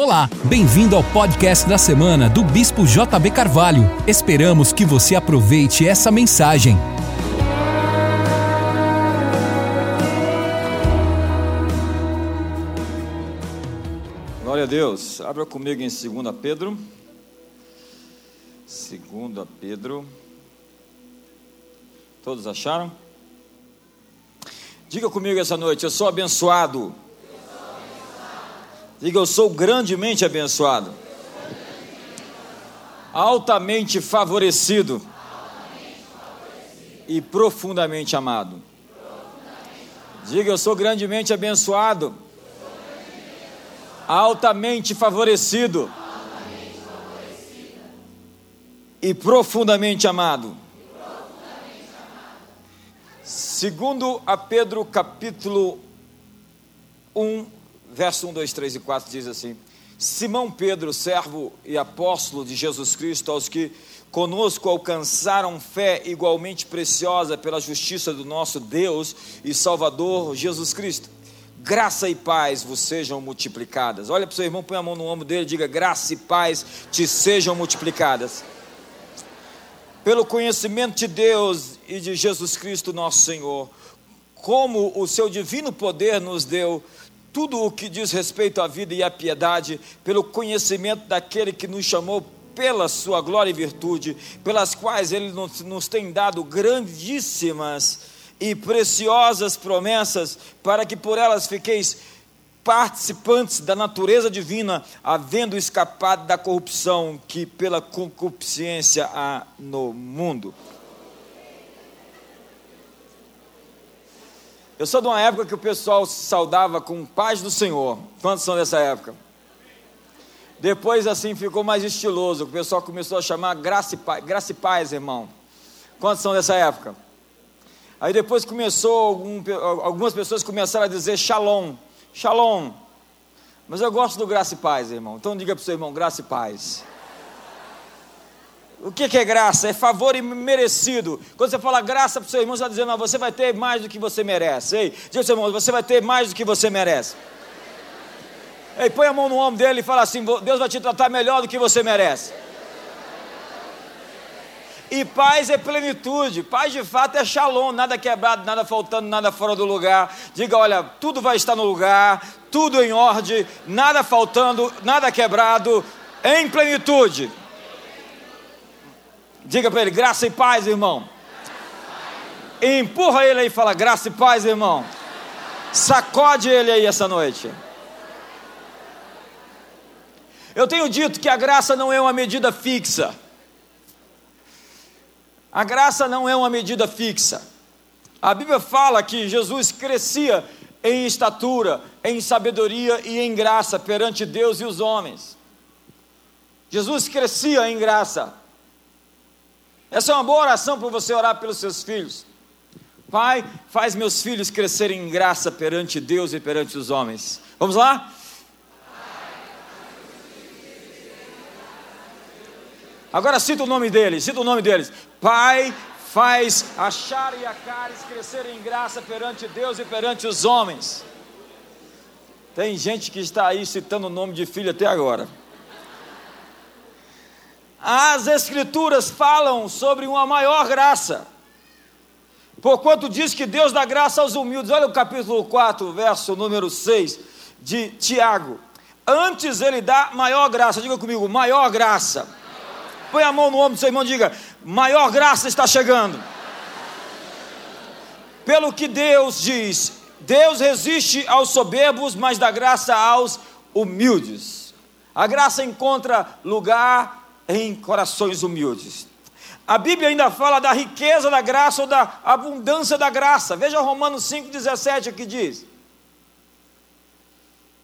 Olá, bem-vindo ao podcast da semana do Bispo JB Carvalho. Esperamos que você aproveite essa mensagem. Glória a Deus. Abra comigo em 2 Pedro. 2 Pedro. Todos acharam? Diga comigo essa noite, eu sou abençoado. Diga, eu sou grandemente abençoado. Altamente favorecido. E profundamente amado. Diga, eu sou grandemente abençoado. Altamente favorecido. E profundamente amado. Segundo a Pedro capítulo 1, verso 1, 2, 3 e 4 diz assim: Simão Pedro, servo e apóstolo de Jesus Cristo, aos que conosco alcançaram fé igualmente preciosa pela justiça do nosso Deus e Salvador Jesus Cristo. Graça e paz vos sejam multiplicadas. Olha para o seu irmão, põe a mão no ombro dele e diga: Graça e paz te sejam multiplicadas. Pelo conhecimento de Deus e de Jesus Cristo, nosso Senhor, como o seu divino poder nos deu tudo o que diz respeito à vida e à piedade, pelo conhecimento daquele que nos chamou pela sua glória e virtude, pelas quais ele nos, nos tem dado grandíssimas e preciosas promessas, para que por elas fiqueis participantes da natureza divina, havendo escapado da corrupção que pela concupiscência há no mundo. Eu sou de uma época que o pessoal se saudava com paz do Senhor. Quantos são dessa época? Depois assim ficou mais estiloso. O pessoal começou a chamar graça e paz, graça e paz irmão. Quantos são dessa época? Aí depois começou, algum, algumas pessoas começaram a dizer shalom. Shalom. Mas eu gosto do graça e paz, irmão. Então diga para o seu irmão, graça e paz. O que, é graça? É favor imerecido. Quando você fala graça para o seu irmão, você está dizendo, você vai ter mais do que você merece. Ei, diga para o seu irmão, você vai ter mais do que você merece. Ei, põe a mão no ombro dele e fala assim: Deus vai te tratar melhor do que você merece. E paz é plenitude, paz de fato é shalom, nada quebrado, nada faltando, nada fora do lugar. Diga, olha, tudo vai estar no lugar, tudo em ordem, nada faltando, nada quebrado, em plenitude. Diga para ele, graça e paz, irmão. E empurra ele aí e fala, graça e paz, irmão. Sacode ele aí essa noite. Eu tenho dito que a graça não é uma medida fixa. A graça não é uma medida fixa. A Bíblia fala que Jesus crescia em estatura, em sabedoria e em graça perante Deus e os homens. Jesus crescia em graça. Essa é uma boa oração para você orar pelos seus filhos. Pai, faz meus filhos crescerem em graça perante Deus e perante os homens. Vamos lá? Agora cita o nome deles, cita o nome deles. Pai, faz a Chara e a Caris crescerem em graça perante Deus e perante os homens. Tem gente que está aí citando o nome de filho até agora. As Escrituras falam sobre uma maior graça. Porquanto diz que Deus dá graça aos humildes. Olha o capítulo 4, verso número 6 de Tiago. Antes ele dá maior graça. Diga comigo, maior graça. Põe a mão no ombro do seu irmão e diga: maior graça está chegando. Pelo que Deus diz, Deus resiste aos soberbos, mas dá graça aos humildes. A graça encontra lugar em corações humildes. A Bíblia ainda fala da riqueza da graça ou da abundância da graça. Veja Romanos 5,17 que diz: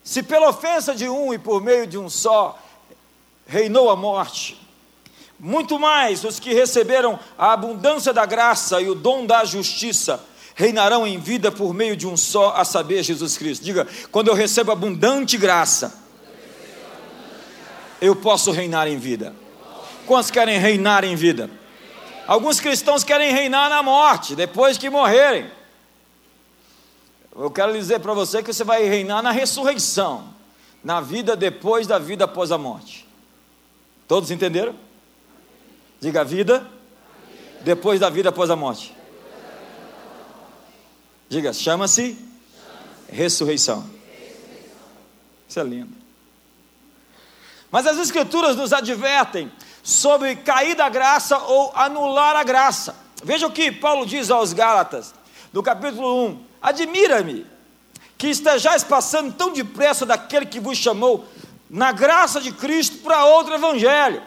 Se pela ofensa de um e por meio de um só reinou a morte, muito mais os que receberam a abundância da graça e o dom da justiça reinarão em vida por meio de um só, a saber, Jesus Cristo. Diga, quando eu recebo abundante graça, eu posso reinar em vida. Quantos querem reinar em vida? Alguns cristãos querem reinar na morte, depois que morrerem. Eu quero dizer para você que você vai reinar na ressurreição. na vida depois da vida após a morte. Todos entenderam? Diga a vida depois da vida após a morte. Diga, chama-se ressurreição. Isso é lindo. Mas as Escrituras nos advertem sobre cair da graça ou anular a graça. Veja o que Paulo diz aos Gálatas, no capítulo 1: Admira-me que estejais passando tão depressa daquele que vos chamou na graça de Cristo para outro evangelho.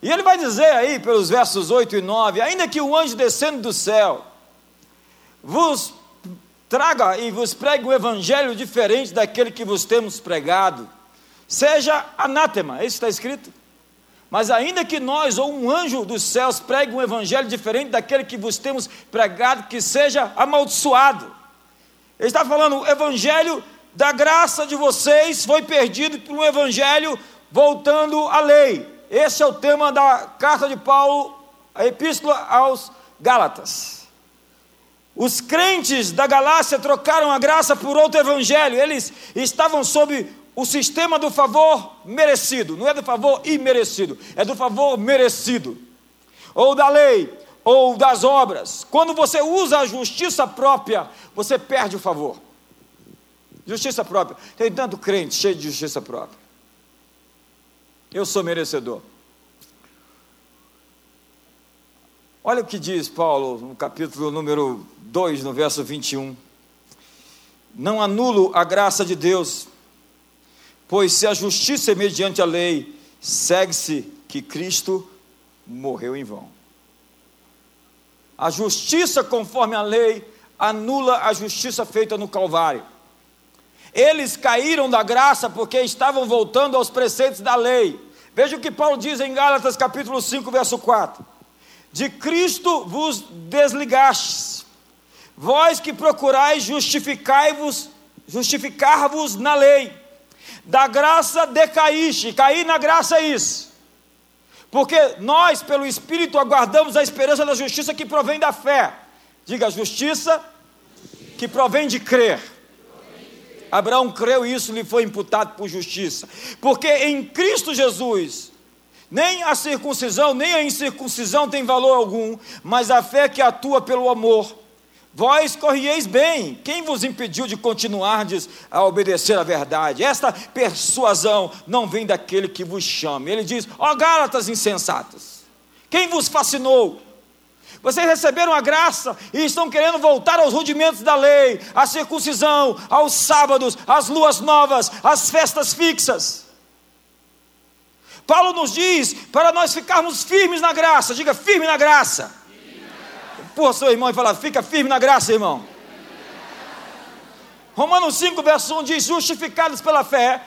E ele vai dizer aí, pelos versos 8 e 9: Ainda que o anjo descendo do céu vos traga e vos pregue um evangelho diferente daquele que vos temos pregado, seja anátema, isso está escrito. Mas ainda que nós ou um anjo dos céus pregue um evangelho diferente daquele que vos temos pregado, que seja amaldiçoado. Ele está falando, o evangelho da graça de vocês foi perdido por um evangelho voltando à lei. Esse é o tema da carta de Paulo, a epístola aos Gálatas. Os crentes da Galácia trocaram a graça por outro evangelho. Eles estavam sob o sistema do favor merecido, não é do favor imerecido, é do favor merecido. Ou da lei, ou das obras. Quando você usa a justiça própria, você perde o favor. Justiça própria. Tem tanto crente cheio de justiça própria. Eu sou merecedor. Olha o que diz Paulo no capítulo número 2, no verso 21. Não anulo a graça de Deus, pois se a justiça é mediante a lei, segue-se que Cristo morreu em vão. A justiça conforme a lei anula a justiça feita no Calvário. Eles caíram da graça porque estavam voltando aos preceitos da lei. Veja o que Paulo diz em Gálatas capítulo 5, verso 4 de Cristo vos desligastes. Vós que procurais justificai-vos, justificar-vos na lei. Da graça decaíste, cair na graça é isso. Porque nós, pelo Espírito, aguardamos a esperança da justiça que provém da fé. Diga, justiça que provém de crer. Abraão creu e isso lhe foi imputado por justiça. Porque em Cristo Jesus, nem a circuncisão, nem a incircuncisão tem valor algum, mas a fé que atua pelo amor. Vós corrieis bem, quem vos impediu de continuardes a obedecer à verdade? Esta persuasão não vem daquele que vos chama. Ele diz: Ó oh, Gálatas insensatas, quem vos fascinou? Vocês receberam a graça e estão querendo voltar aos rudimentos da lei, à circuncisão, aos sábados, às luas novas, às festas fixas. Paulo nos diz para nós ficarmos firmes na graça. Diga firme na graça. Porra, seu irmão e fala, fica firme na graça, irmão. Romanos 5, verso 1 diz: Justificados pela fé,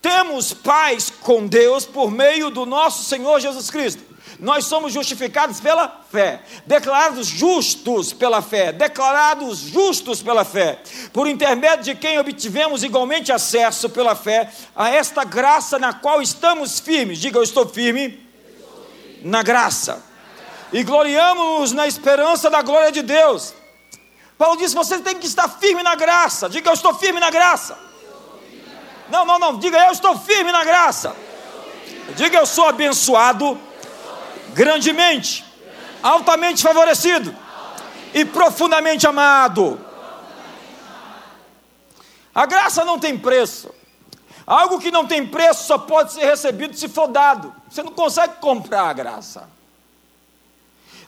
temos paz com Deus por meio do nosso Senhor Jesus Cristo nós somos justificados pela fé, declarados justos pela fé, declarados justos pela fé, por intermédio de quem obtivemos igualmente acesso pela fé a esta graça na qual estamos firmes. Diga, eu estou firme na graça. E gloriamos-nos na esperança da glória de Deus. Paulo disse: você tem que estar firme na graça. Diga, eu estou firme na graça. Não, não, não. Diga, eu estou firme na graça. Diga, eu sou abençoado grandemente, altamente favorecido e profundamente amado. A graça não tem preço. Algo que não tem preço só pode ser recebido se for dado. Você não consegue comprar a graça.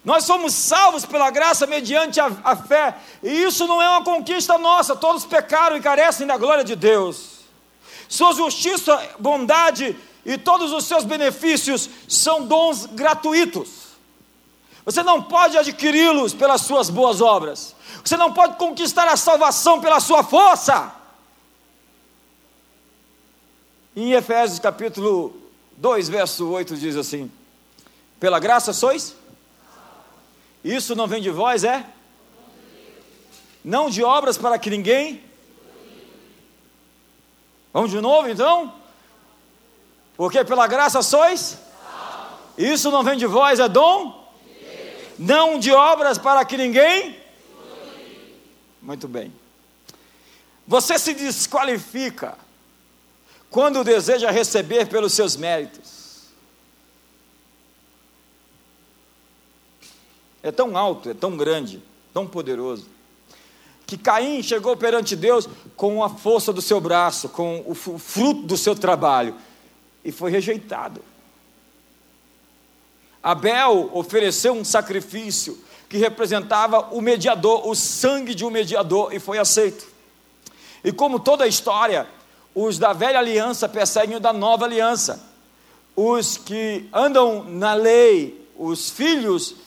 Nós somos salvos pela graça mediante a, a, fé, e isso não é uma conquista nossa, todos pecaram e carecem da glória de Deus. Sua justiça, bondade e todos os seus benefícios são dons gratuitos. Você não pode adquiri-los pelas suas boas obras. Você não pode conquistar a salvação pela sua força. Em Efésios capítulo 2, verso 8 diz assim: Pela graça sois? Isso não vem de vós, é? Não de obras para que ninguém. Vamos de novo então? Porque pela graça sois? Isso não vem de vós, é dom? Não de obras para que ninguém? Muito bem. Você se desqualifica quando deseja receber pelos seus méritos. É tão alto, é tão grande, tão poderoso, que Caim chegou perante Deus com a força do seu braço, com o fruto do seu trabalho, e foi rejeitado. Abel ofereceu um sacrifício que representava o mediador, o sangue de um mediador, e foi aceito. E como toda a história, os da velha aliança perseguem o da nova aliança. Os que andam na lei, os filhos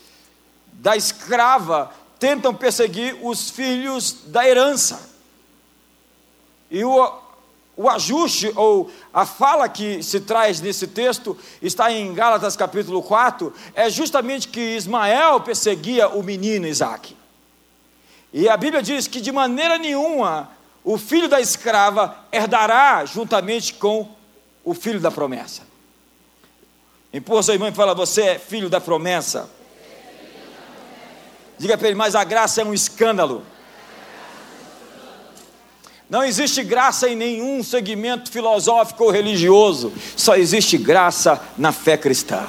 da escrava, tentam perseguir os filhos da herança. E o, o ajuste, ou a fala que se traz nesse texto, está em Gálatas capítulo 4, é justamente que Ismael perseguia o menino Isaac. E a Bíblia diz que de maneira nenhuma o filho da escrava herdará juntamente com o filho da promessa. Empurra sua irmã e fala: Você é filho da promessa. Diga para ele, mas a graça é um escândalo. Não existe graça em nenhum segmento filosófico ou religioso, só existe graça na fé cristã.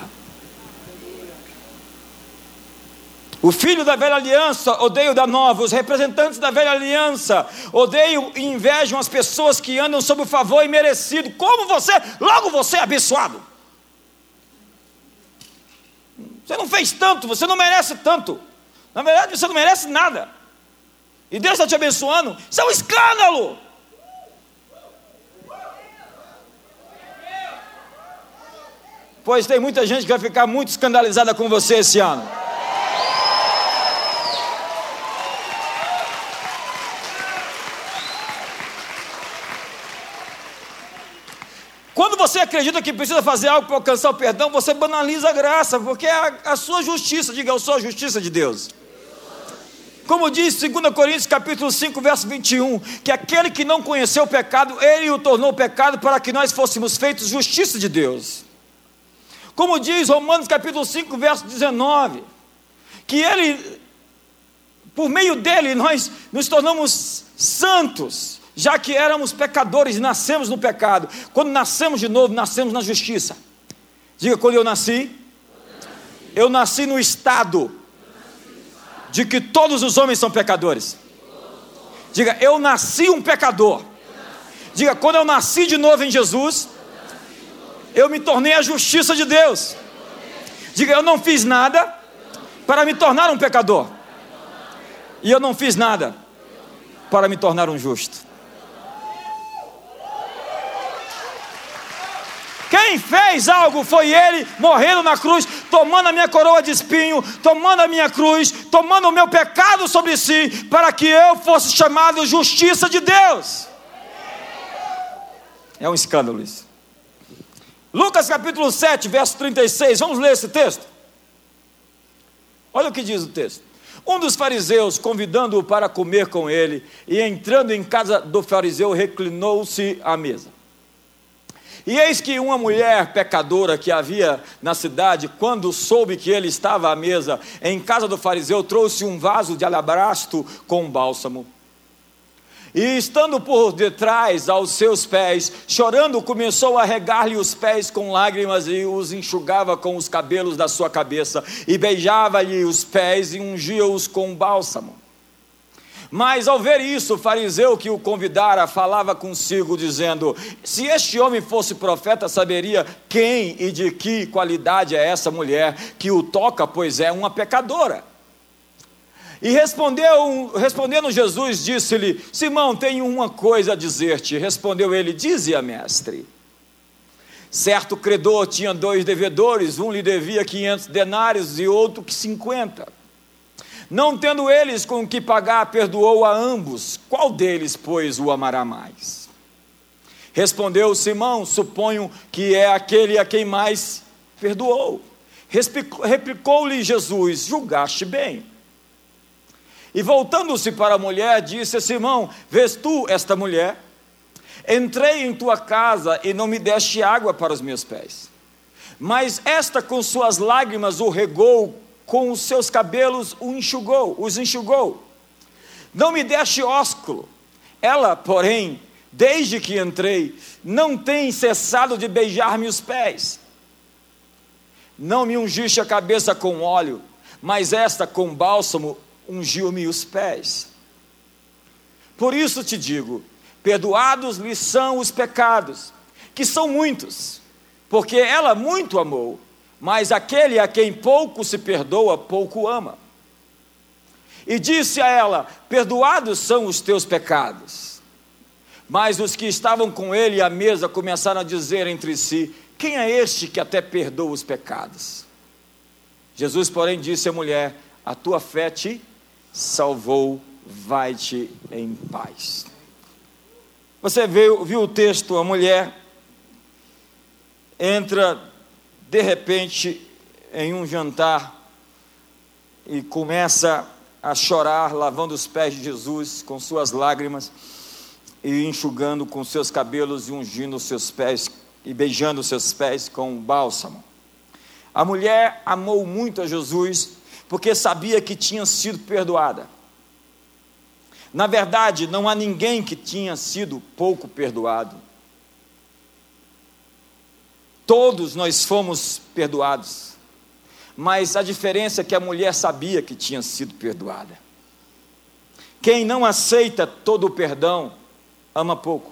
O filho da velha aliança odeia o da nova, os representantes da velha aliança odeiam e invejam as pessoas que andam sob o favor imerecido, como você, logo você é abençoado. Você não fez tanto, você não merece tanto. Na verdade, você não merece nada. E Deus está te abençoando. Isso é um escândalo. Pois tem muita gente que vai ficar muito escandalizada com você esse ano. Quando você acredita que precisa fazer algo para alcançar o perdão, você banaliza a graça, porque é a, a sua justiça. Diga, eu sou a justiça de Deus. Como diz 2 Coríntios capítulo 5, verso 21, que aquele que não conheceu o pecado, ele o tornou pecado para que nós fôssemos feitos justiça de Deus. Como diz Romanos capítulo 5, verso 19, que ele, por meio dele, nós nos tornamos santos, já que éramos pecadores e nascemos no pecado. Quando nascemos de novo, nascemos na justiça. Diga, quando eu nasci, eu nasci no estado de que todos os homens são pecadores. Diga, eu nasci um pecador. Diga, quando eu nasci de novo em Jesus, eu me tornei a justiça de Deus. Diga, eu não fiz nada para me tornar um pecador. E eu não fiz nada para me tornar um justo. Quem fez algo foi Ele, morrendo na cruz, tomando a minha coroa de espinho, tomando a minha cruz, tomando o meu pecado sobre si, para que eu fosse chamado justiça de Deus. É um escândalo isso. Lucas capítulo 7, verso 36, vamos ler esse texto? Olha o que diz o texto. Um dos fariseus, convidando-o para comer com ele, e entrando em casa do fariseu, reclinou-se à mesa. E eis que uma mulher pecadora que havia na cidade, quando soube que ele estava à mesa em casa do fariseu, trouxe um vaso de alabastro com bálsamo. E estando por detrás aos seus pés, chorando, começou a regar-lhe os pés com lágrimas e os enxugava com os cabelos da sua cabeça, e beijava-lhe os pés e ungia-os com bálsamo. Mas ao ver isso, o fariseu que o convidara falava consigo, dizendo: Se este homem fosse profeta, saberia quem e de que qualidade é essa mulher que o toca, pois é uma pecadora. E respondeu, respondendo Jesus, disse-lhe: Simão, tenho uma coisa a dizer-te. Respondeu ele: Dize-a, mestre. Certo credor tinha dois devedores, um lhe devia quinhentos denários e outro que cinquenta. Não tendo eles com que pagar, perdoou a ambos. Qual deles, pois, o amará mais? Respondeu Simão: Suponho que é aquele a quem mais perdoou. Replicou-lhe Jesus: Julgaste bem. E voltando-se para a mulher, disse a Simão: Vês tu esta mulher? Entrei em tua casa e não me deste água para os meus pés. Mas esta com suas lágrimas o regou com os seus cabelos o enxugou, os enxugou. Não me deste ósculo. Ela, porém, desde que entrei, não tem cessado de beijar-me os pés. Não me ungiste a cabeça com óleo, mas esta com bálsamo ungiu-me os pés. Por isso te digo: perdoados lhe são os pecados, que são muitos, porque ela muito amou, mas aquele a quem pouco se perdoa, pouco ama. E disse a ela: Perdoados são os teus pecados. Mas os que estavam com ele à mesa começaram a dizer entre si: Quem é este que até perdoa os pecados? Jesus, porém, disse à mulher: A tua fé te salvou vai-te em paz. Você viu, viu o texto, a mulher entra de repente em um jantar e começa a chorar, lavando os pés de Jesus com suas lágrimas e enxugando com seus cabelos e ungindo os seus pés e beijando os seus pés com bálsamo. A mulher amou muito a Jesus porque sabia que tinha sido perdoada. Na verdade, não há ninguém que tinha sido pouco perdoado. Todos nós fomos perdoados. Mas a diferença é que a mulher sabia que tinha sido perdoada. Quem não aceita todo o perdão, ama pouco.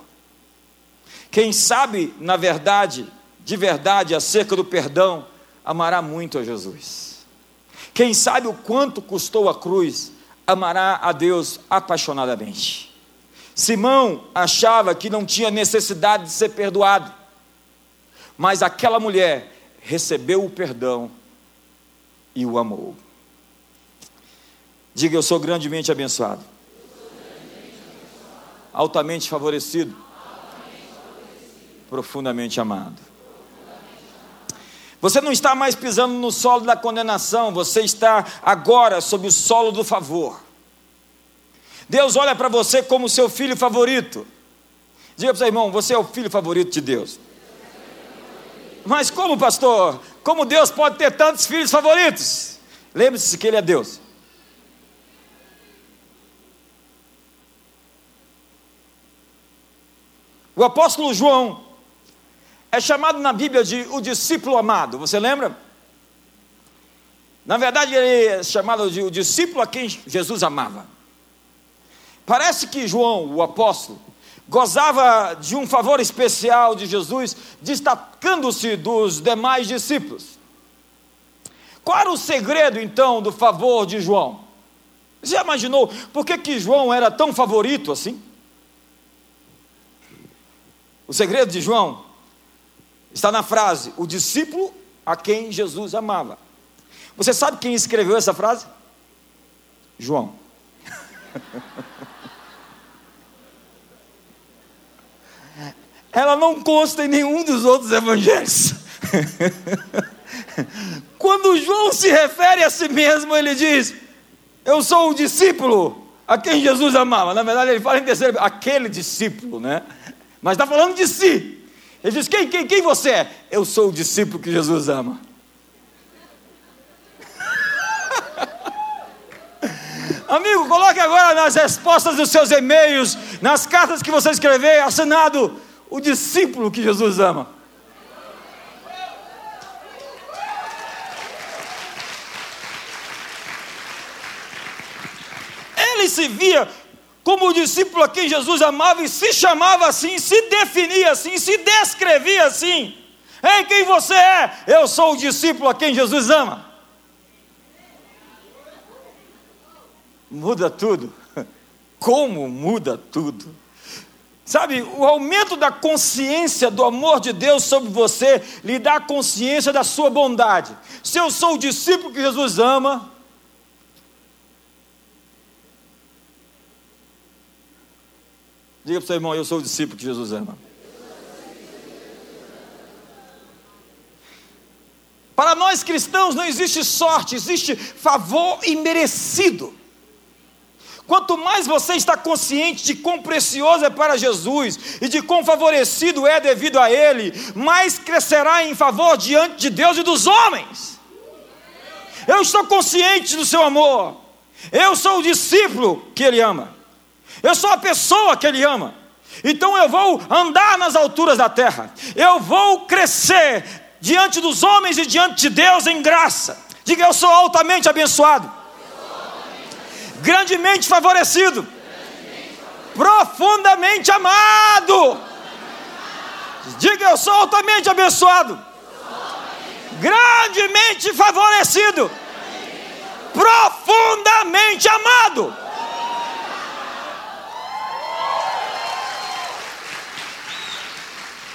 Quem sabe, na verdade, de verdade, acerca do perdão, amará muito a Jesus. Quem sabe o quanto custou a cruz, amará a Deus apaixonadamente. Simão achava que não tinha necessidade de ser perdoado, mas aquela mulher recebeu o perdão e o amou. Diga, eu sou grandemente abençoado, altamente favorecido, profundamente amado. Você não está mais pisando no solo da condenação, você está agora sob o solo do favor. Deus olha para você como seu filho favorito. Diga para o seu irmão: você é o filho favorito de Deus. Mas como, pastor? Como Deus pode ter tantos filhos favoritos? Lembre-se que Ele é Deus. O apóstolo João é chamado na Bíblia de o discípulo amado, você lembra? Na verdade, ele é chamado de o discípulo a quem Jesus amava. Parece que João, o apóstolo, gozava de um favor especial de Jesus, destacando-se dos demais discípulos. Qual era o segredo então do favor de João? Você já imaginou por que, que João era tão favorito assim? O segredo de João está na frase: o discípulo a quem Jesus amava. Você sabe quem escreveu essa frase? João. Ela não consta em nenhum dos outros evangelhos. Quando João se refere a si mesmo, ele diz: Eu sou o discípulo a quem Jesus amava. Na verdade, ele fala em terceiro, aquele discípulo, né? Mas está falando de si. Ele diz: quem, quem, quem você é? Eu sou o discípulo que Jesus ama. Amigo, coloque agora nas respostas dos seus e-mails, nas cartas que você escrever, assinado o discípulo que Jesus ama. Ele se via como o discípulo a quem Jesus amava e se chamava assim, se definia assim, se descrevia assim. Ei, quem você é? Eu sou o discípulo a quem Jesus ama. Muda tudo. Como muda tudo? Sabe, o aumento da consciência do amor de Deus sobre você lhe dá consciência da sua bondade. Se eu sou o discípulo que Jesus ama, Diga para o seu irmão: Eu sou o discípulo que Jesus ama. Para nós cristãos não existe sorte, existe favor imerecido. Quanto mais você está consciente de quão precioso é para Jesus e de quão favorecido é devido a Ele, mais crescerá em favor diante de Deus e dos homens. Eu estou consciente do seu amor. Eu sou o discípulo que Ele ama. Eu sou a pessoa que Ele ama. Então eu vou andar nas alturas da terra. Eu vou crescer diante dos homens e diante de Deus em graça. Diga, eu sou altamente abençoado. Grandemente favorecido. Profundamente amado. Diga, eu sou altamente abençoado. Grandemente favorecido. Profundamente amado.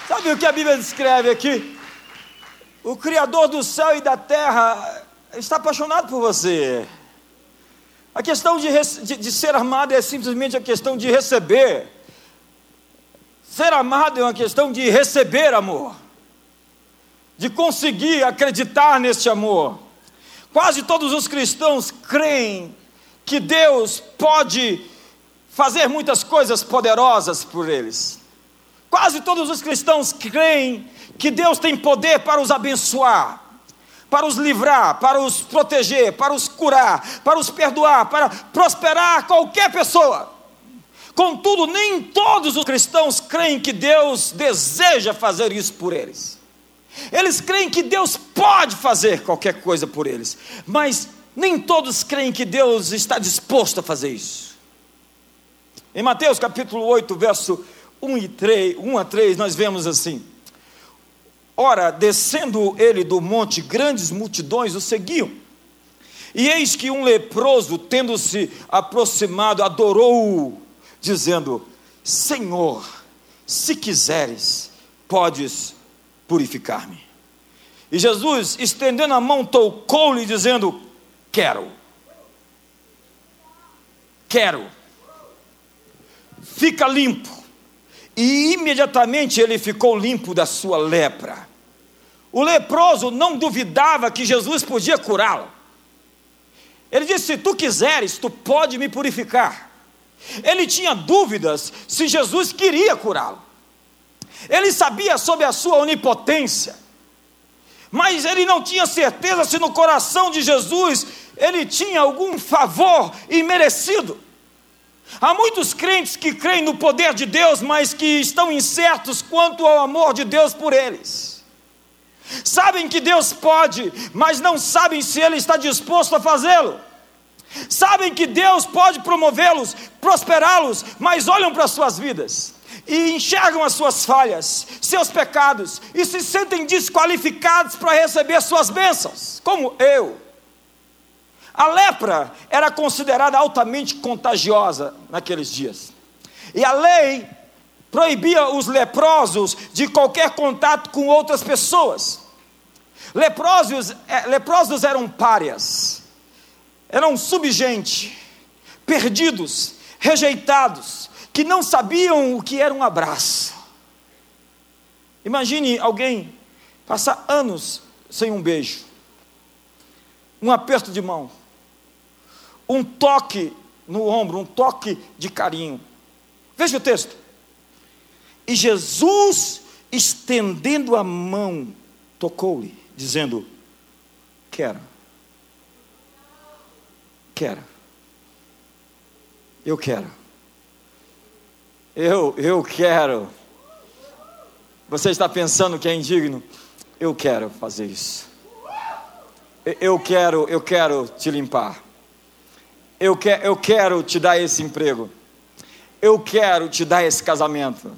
Sabe o que a Bíblia descreve aqui? O Criador do céu e da terra está apaixonado por você. A questão de, de, de, ser amado é simplesmente a questão de receber. Ser amado é uma questão de receber amor, de conseguir acreditar neste amor. Quase todos os cristãos creem que Deus pode fazer muitas coisas poderosas por eles. Quase todos os cristãos creem que Deus tem poder para os abençoar, para os livrar, para os proteger, para os curar, para os perdoar, para prosperar qualquer pessoa. Contudo, nem todos os cristãos creem que Deus deseja fazer isso por eles. Eles creem que Deus pode fazer qualquer coisa por eles, mas nem todos creem que Deus está disposto a fazer isso. Em Mateus capítulo 8, verso 1, e 3, 1 a 3, nós vemos assim: Ora, descendo ele do monte, grandes multidões o seguiam. E eis que um leproso, tendo-se aproximado, adorou-o, dizendo: Senhor, se quiseres, podes purificar-me. E Jesus, estendendo a mão, tocou-lhe, dizendo: Quero, quero, fica limpo. E imediatamente ele ficou limpo da sua lepra. O leproso não duvidava que Jesus podia curá-lo. Ele disse: Se tu quiseres, tu pode me purificar. Ele tinha dúvidas se Jesus queria curá-lo. Ele sabia sobre a sua onipotência, mas ele não tinha certeza se no coração de Jesus ele tinha algum favor imerecido. Há muitos crentes que creem no poder de Deus, mas que estão incertos quanto ao amor de Deus por eles. Sabem que Deus pode, mas não sabem se Ele está disposto a fazê-lo. Sabem que Deus pode promovê-los, prosperá-los, mas olham para as suas vidas e enxergam as suas falhas, seus pecados e se sentem desqualificados para receber suas bênçãos, como eu. A lepra era considerada altamente contagiosa naqueles dias. E a lei proibia os leprosos de qualquer contato com outras pessoas. Leprosos, é, leprosos eram párias, eram subgente, perdidos, rejeitados, que não sabiam o que era um abraço. Imagine alguém passar anos sem um beijo, um aperto de mão um toque no ombro, um toque de carinho. Veja o texto. E Jesus, estendendo a mão, tocou-lhe, dizendo: Quero. Quero. Eu quero. Eu, eu quero. Você está pensando que é indigno? Eu quero fazer isso. Eu quero, eu quero te limpar eu, que, eu quero te dar esse emprego, eu quero te dar esse casamento,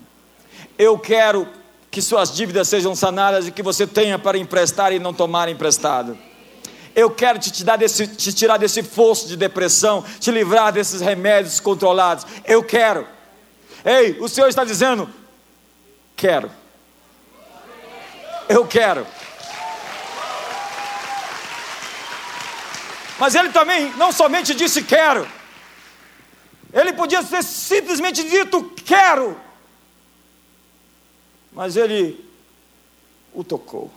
eu quero que suas dívidas sejam sanadas e que você tenha para emprestar e não tomar emprestado. Eu quero te, te, desse, te tirar desse fosso de depressão, te livrar desses remédios controlados. Eu quero. Ei, o Senhor está dizendo: quero. Eu quero. Mas ele também não somente disse quero, ele podia ter simplesmente dito quero, mas ele o tocou.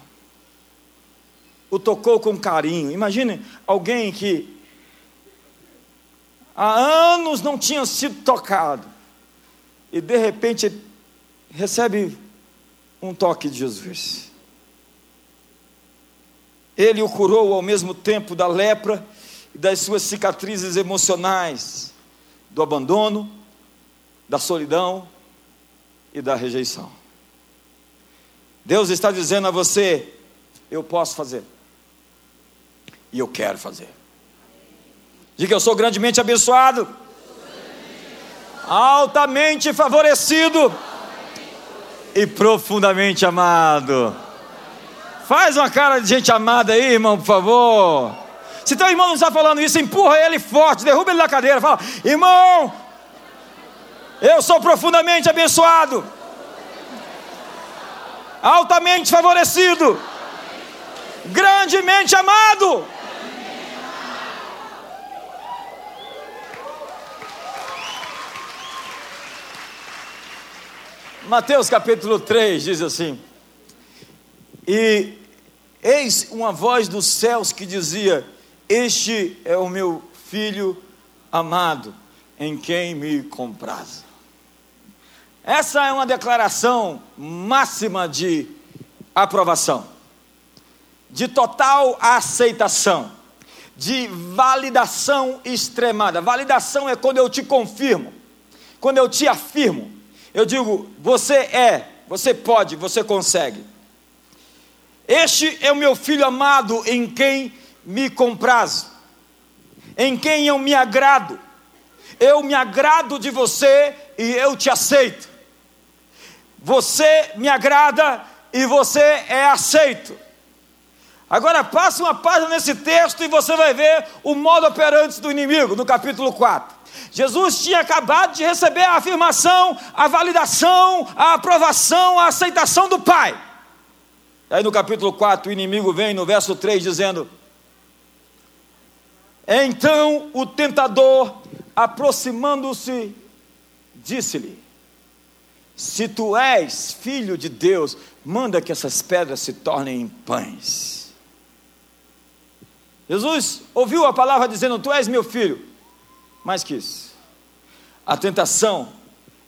O tocou com carinho. Imagine alguém que há anos não tinha sido tocado e de repente recebe um toque de Jesus. Ele o curou ao mesmo tempo da lepra e das suas cicatrizes emocionais, do abandono, da solidão e da rejeição. Deus está dizendo a você: eu posso fazer, e eu quero fazer. Diga, eu sou grandemente abençoado, altamente favorecido e profundamente amado. Faz uma cara de gente amada aí, irmão, por favor. Se teu irmão não está falando isso, empurra ele forte, derruba ele na cadeira, fala: irmão, eu sou profundamente abençoado, altamente favorecido, grandemente amado. Mateus capítulo 3 diz assim: E eis uma voz dos céus que dizia: Este é o meu filho amado, em quem me comprazo. Essa é uma declaração máxima de aprovação, de total aceitação, de validação extremada. Validação é quando eu te confirmo, quando eu te afirmo eu digo: você é, você pode, você consegue. Este é o meu filho amado em quem me comprazo, em quem eu me agrado. Eu me agrado de você e eu te aceito. Você me agrada e você é aceito. Agora passe uma página nesse texto e você vai ver o modo operante do inimigo, no capítulo 4. Jesus tinha acabado de receber a afirmação, a validação, a aprovação, a aceitação do Pai. Aí no capítulo 4, o inimigo vem no verso 3 dizendo: Então o tentador, aproximando-se, disse-lhe: Se tu és filho de Deus, manda que essas pedras se tornem em pães. Jesus ouviu a palavra dizendo: Tu és meu filho. Mais que isso. A tentação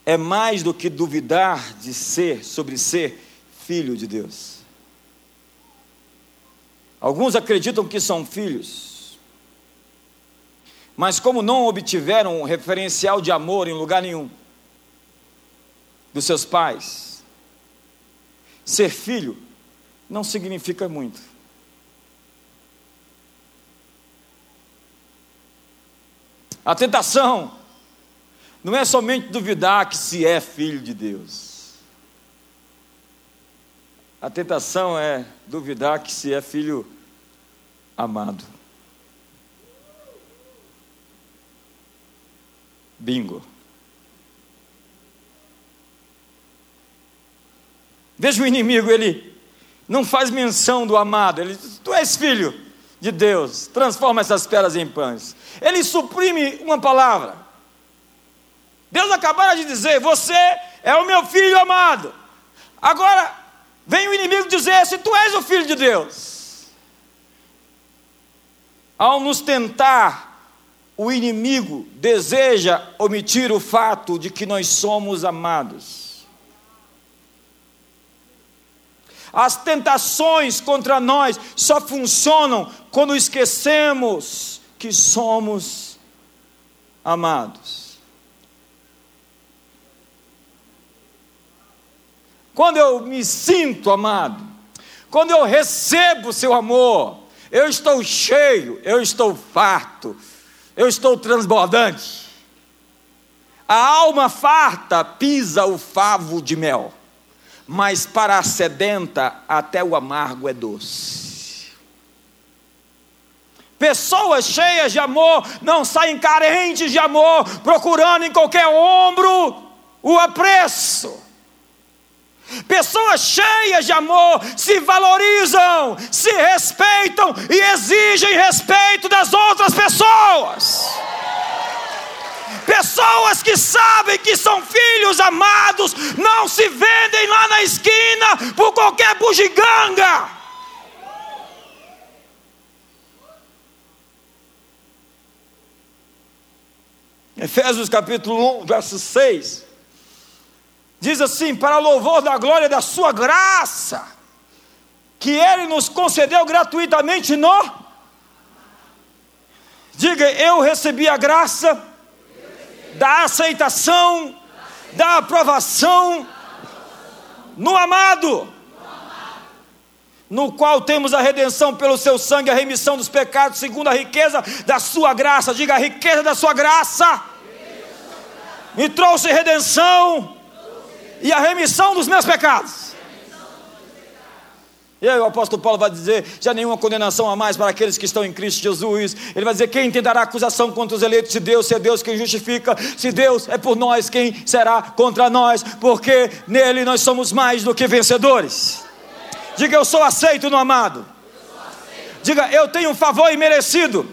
é mais do que duvidar de ser, sobre ser filho de Deus. Alguns acreditam que são filhos, mas como não obtiveram um referencial de amor em lugar nenhum dos seus pais, ser filho não significa muito. A tentação não é somente duvidar que se é filho de Deus. A tentação é duvidar que se é filho amado. Bingo. Veja o inimigo, ele não faz menção do amado, ele diz: Tu és filho de Deus, transforma essas pedras em pães. Ele suprime uma palavra. Deus acabara de dizer: Você é o meu filho amado. Agora, vem o inimigo dizer: Se tu és o filho de Deus. Ao nos tentar, o inimigo deseja omitir o fato de que nós somos amados. As tentações contra nós só funcionam quando esquecemos que somos amados. Quando eu me sinto amado, quando eu recebo o seu amor, eu estou cheio, eu estou farto, eu estou transbordante. A alma farta pisa o favo de mel mas para a sedenta até o amargo é doce. Pessoas cheias de amor não saem carentes de amor, procurando em qualquer ombro o apreço. Pessoas cheias de amor se valorizam, se respeitam e exigem respeito das outras pessoas. Pessoas que sabem que são filhos amados não se vendem lá na esquina por qualquer bugiganga. Efésios capítulo 1, verso 6. Diz assim: Para louvor da glória da Sua graça, que Ele nos concedeu gratuitamente no. Diga, eu recebi a graça da aceitação da aprovação no amado, no qual temos a redenção pelo seu sangue, a remissão dos pecados, segundo a riqueza da sua graça. Diga a riqueza da sua graça. Me trouxe redenção e a remissão dos meus pecados. E aí o apóstolo Paulo vai dizer: já nenhuma condenação a mais para aqueles que estão em Cristo Jesus. Ele vai dizer: quem tentará acusação contra os eleitos de Deus, se é Deus quem justifica, se Deus é por nós, quem será contra nós? Porque nele nós somos mais do que vencedores. Diga, eu sou aceito no amado. Diga, eu tenho um favor imerecido.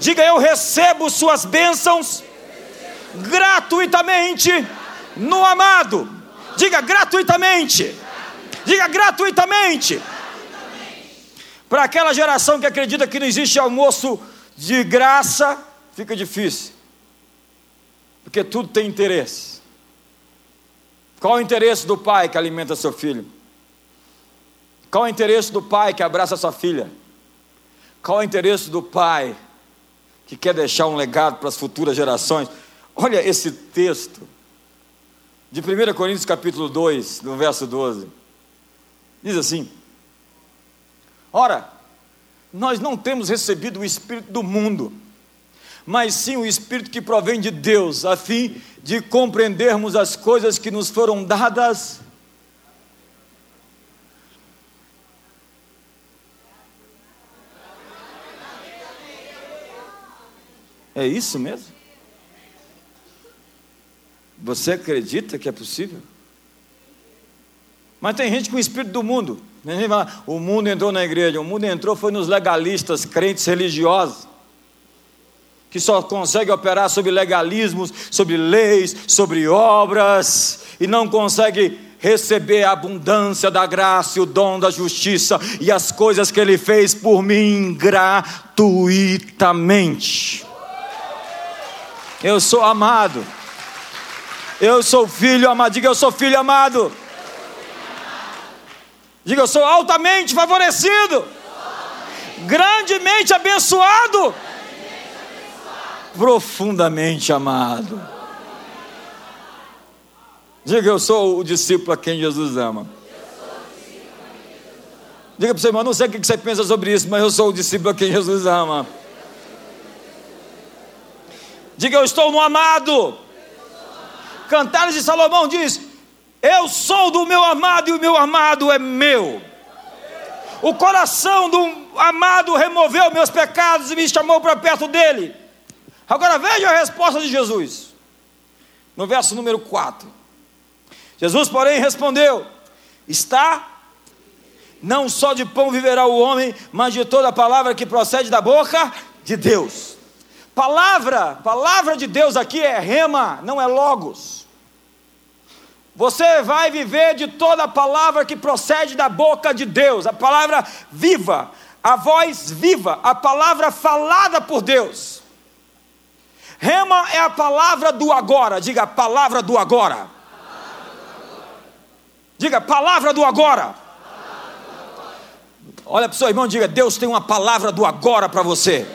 Diga, eu recebo suas bênçãos gratuitamente no amado. Diga, gratuitamente. Diga gratuitamente. Para aquela geração que acredita que não existe almoço de graça, fica difícil. Porque tudo tem interesse. Qual o interesse do pai que alimenta seu filho? Qual o interesse do pai que abraça sua filha? Qual o interesse do pai que quer deixar um legado para as futuras gerações? Olha esse texto de 1 Coríntios capítulo 2, no verso 12. Diz assim: Ora, nós não temos recebido o Espírito do mundo, mas sim o Espírito que provém de Deus, a fim de compreendermos as coisas que nos foram dadas. É isso mesmo? Você acredita que é possível? Mas tem gente com o espírito do mundo. O mundo entrou na igreja, o mundo entrou foi nos legalistas, crentes religiosos, que só consegue operar sobre legalismos, sobre leis, sobre obras, e não consegue receber a abundância da graça e o dom da justiça e as coisas que Ele fez por mim gratuitamente. Eu sou amado. Eu sou filho amado. Diga, eu sou filho amado. Diga, eu sou altamente favorecido, grandemente abençoado, profundamente amado. Diga, eu sou o discípulo a quem Jesus ama. Diga para você, irmão, não sei o que você pensa sobre isso, mas eu sou o discípulo a quem Jesus ama. Diga, eu estou no amado. Cantares de Salomão diz: eu sou do meu amado e o meu amado é meu. O coração do amado removeu meus pecados e me chamou para perto dele. Agora veja a resposta de Jesus, no verso número 4. Jesus, porém, respondeu: Está, não só de pão viverá o homem, mas de toda palavra que procede da boca de Deus. Palavra, palavra de Deus aqui é rema, não é logos. Você vai viver de toda a palavra que procede da boca de Deus, a palavra viva, a voz viva, a palavra falada por Deus. Rema é a palavra do agora, diga palavra do agora. Diga palavra do agora. Olha para o seu irmão e diga: Deus tem uma palavra do agora para você.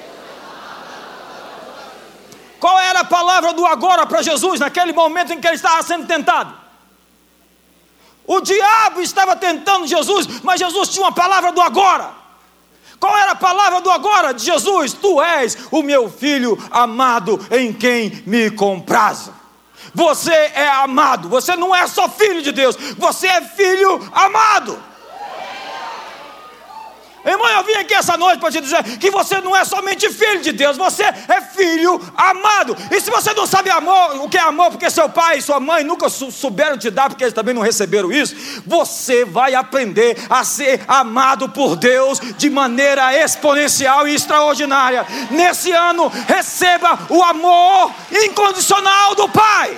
Qual era a palavra do agora para Jesus naquele momento em que ele estava sendo tentado? O diabo estava tentando Jesus, mas Jesus tinha uma palavra do agora. Qual era a palavra do agora de Jesus? Tu és o meu filho amado em quem me comprazo. Você é amado, você não é só filho de Deus, você é filho amado. Irmão, eu vim aqui essa noite para te dizer que você não é somente filho de Deus, você é filho amado. E se você não sabe amor, o que é amor, porque seu pai e sua mãe nunca souberam te dar, porque eles também não receberam isso, você vai aprender a ser amado por Deus de maneira exponencial e extraordinária. Nesse ano, receba o amor incondicional do Pai.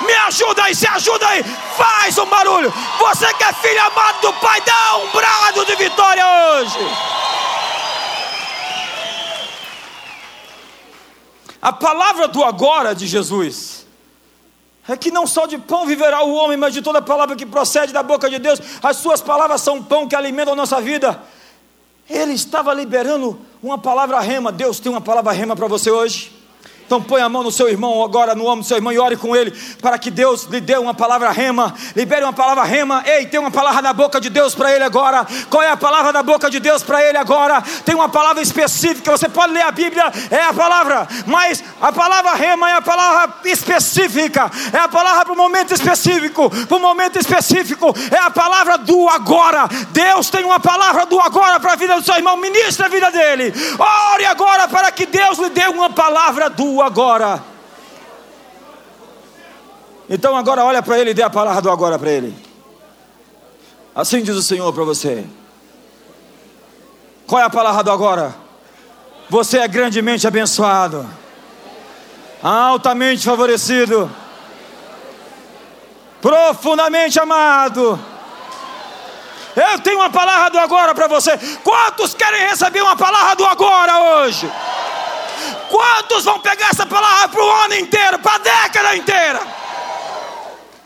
Me ajuda aí, se ajuda aí. Faz um barulho. Você que é filho amado do Pai, dá um brado de vitória hoje. A palavra do agora de Jesus é que não só de pão viverá o homem, mas de toda palavra que procede da boca de Deus. As suas palavras são pão que alimentam a nossa vida. Ele estava liberando uma palavra rema. Deus tem uma palavra rema para você hoje. Então põe a mão no seu irmão agora, no ombro do seu irmão e ore com ele, para que Deus lhe dê uma palavra rema, libere uma palavra rema. Ei, tem uma palavra na boca de Deus para ele agora. Qual é a palavra da boca de Deus para ele agora? Tem uma palavra específica, você pode ler a Bíblia, é a palavra, mas a palavra rema é a palavra específica, é a palavra para o momento específico, para o momento específico, é a palavra do agora. Deus tem uma palavra do agora para a vida do seu irmão, ministra a vida dele. Ore agora para que Deus lhe dê uma palavra do agora. Então agora olha para ele e dê a palavra do agora para ele. Assim diz o Senhor para você. Qual é a palavra do agora? Você é grandemente abençoado, altamente favorecido, profundamente amado. Eu tenho uma palavra do agora para você. Quantos querem receber uma palavra do agora hoje? Quantos vão pegar essa palavra para o ano inteiro, para a década inteira?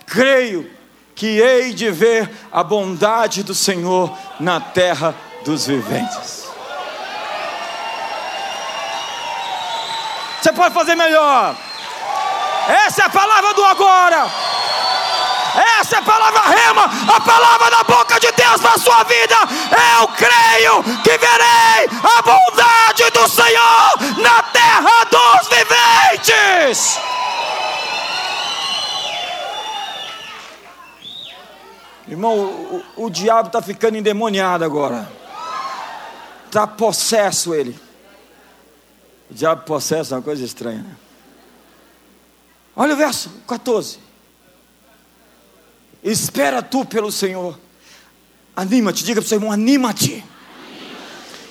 Creio que hei de ver a bondade do Senhor na terra dos viventes. Você pode fazer melhor. Essa é a palavra do agora. Essa é a palavra rema, a palavra da boca de Deus para a sua vida. Eu creio que verei a bondade Senhor na terra dos viventes. Irmão, o, o, o diabo está ficando endemoniado agora. Está possesso ele. O diabo possesso é uma coisa estranha. Né? Olha o verso 14. Espera tu pelo Senhor. Anima-te, diga para o seu irmão: anima-te.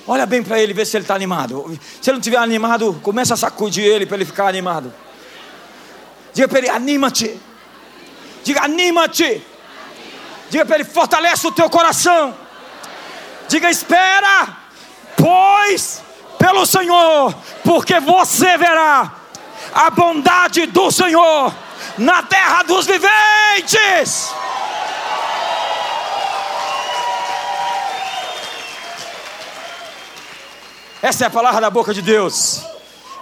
Olha bem para ele, vê se ele está animado. Se ele não estiver animado, começa a sacudir ele para ele ficar animado. Diga para ele: anima-te. Diga: anima-te. Diga para ele: fortalece o teu coração. Diga: espera, pois pelo Senhor, porque você verá a bondade do Senhor na terra dos viventes. Essa é a palavra da boca de Deus.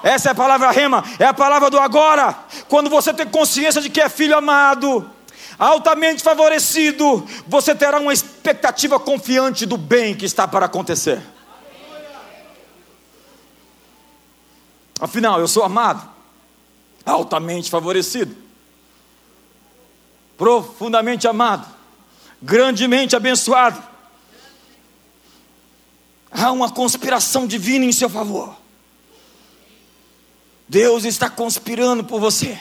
Essa é a palavra rema, é a palavra do agora. Quando você tem consciência de que é filho amado, altamente favorecido, você terá uma expectativa confiante do bem que está para acontecer. Afinal, eu sou amado, altamente favorecido, profundamente amado, grandemente abençoado há uma conspiração divina em seu favor. Deus está conspirando por você.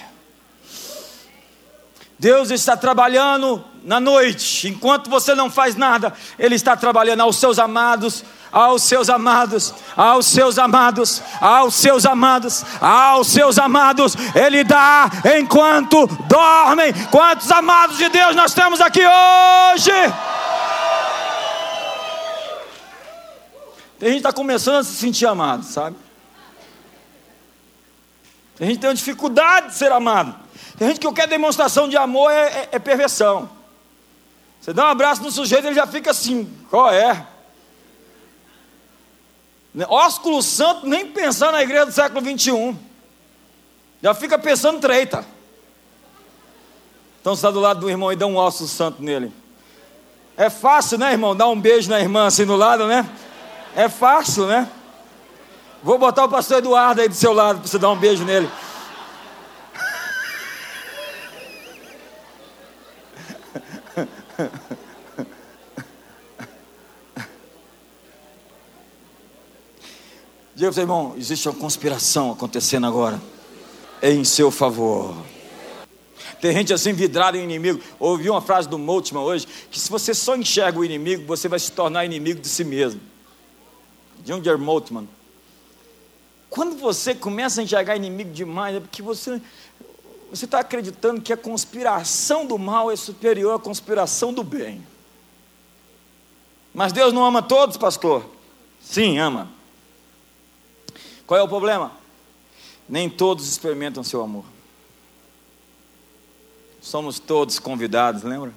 Deus está trabalhando na noite, enquanto você não faz nada, Ele está trabalhando aos seus amados, aos seus amados, aos seus amados, aos seus amados, aos seus amados, Ele dá enquanto dormem. Quantos amados de Deus nós temos aqui hoje? Tem gente que está começando a se sentir amado, sabe? Tem gente que tem dificuldade de ser amado. Tem gente que qualquer demonstração de amor é, é, é perversão. Você dá um abraço no sujeito, ele já fica assim, qual é? Ósculo santo, nem pensar na igreja do século 21. Já fica pensando treita. Então você está do lado do irmão e dá um ósculo santo nele. É fácil, né, irmão? Dar um beijo na irmã assim do lado, né? É fácil, né? Vou botar o pastor Eduardo aí do seu lado para você dar um beijo nele. Diga para irmão, existe uma conspiração acontecendo agora. Em seu favor. Tem gente assim vidrada em inimigo. Ouvi uma frase do Moltmann hoje: que se você só enxerga o inimigo, você vai se tornar inimigo de si mesmo. John J. Moltmann. Quando você começa a enxergar inimigo demais, é porque você você está acreditando que a conspiração do mal é superior à conspiração do bem. Mas Deus não ama todos, pastor? Sim, ama. Qual é o problema? Nem todos experimentam seu amor. Somos todos convidados, lembra?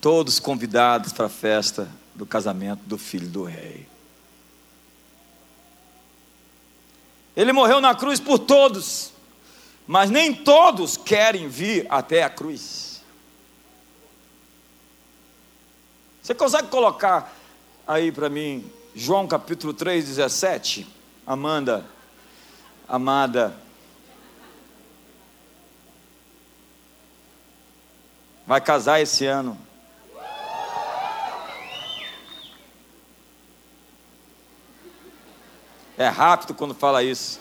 Todos convidados para a festa do casamento do filho do rei. Ele morreu na cruz por todos, mas nem todos querem vir até a cruz. Você consegue colocar aí para mim João capítulo 3, 17? Amanda, amada, vai casar esse ano. É rápido quando fala isso.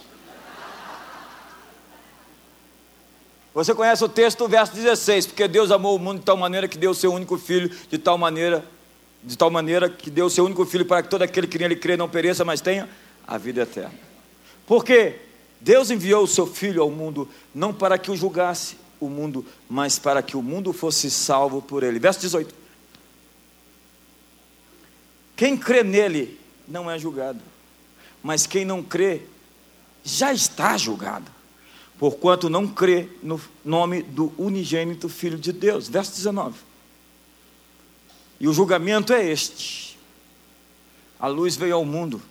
Você conhece o texto, verso 16, porque Deus amou o mundo de tal maneira que deu o seu único filho, de tal maneira, de tal maneira que deu o seu único filho para que todo aquele que nele crê não pereça, mas tenha a vida eterna. Porque Deus enviou o seu filho ao mundo não para que o julgasse o mundo, mas para que o mundo fosse salvo por ele. Verso 18. Quem crê nele não é julgado mas quem não crê já está julgado, porquanto não crê no nome do unigênito Filho de Deus. Verso 19. E o julgamento é este: a luz veio ao mundo,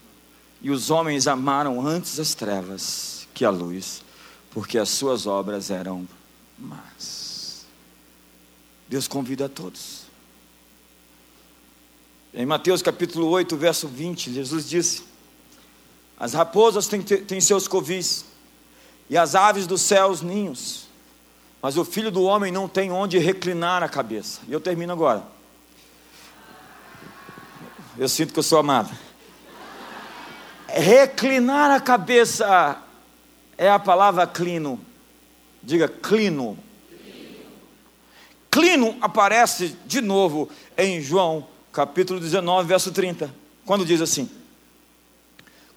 e os homens amaram antes as trevas que a luz, porque as suas obras eram más. Deus convida a todos. Em Mateus capítulo 8, verso 20, Jesus disse: as raposas têm, têm seus covis, e as aves dos céus ninhos, mas o filho do homem não tem onde reclinar a cabeça. E eu termino agora. Eu sinto que eu sou amado. Reclinar a cabeça é a palavra clino. Diga clino. Clino aparece de novo em João capítulo 19, verso 30, quando diz assim: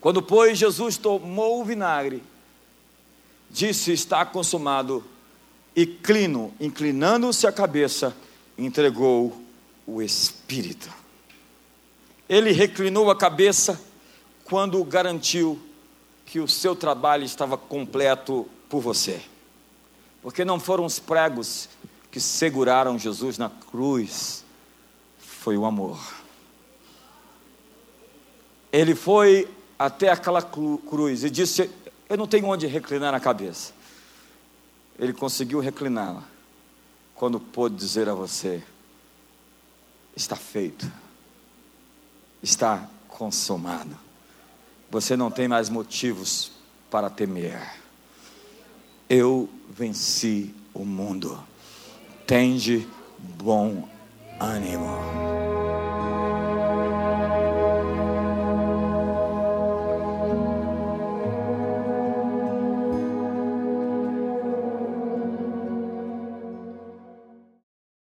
quando, pois, Jesus tomou o vinagre, disse: Está consumado, e clino, inclinando-se a cabeça, entregou o Espírito. Ele reclinou a cabeça quando garantiu que o seu trabalho estava completo por você. Porque não foram os pregos que seguraram Jesus na cruz, foi o amor. Ele foi até aquela cruz e disse: Eu não tenho onde reclinar a cabeça. Ele conseguiu recliná-la quando pôde dizer a você: Está feito, está consumado. Você não tem mais motivos para temer. Eu venci o mundo. Tende bom ânimo.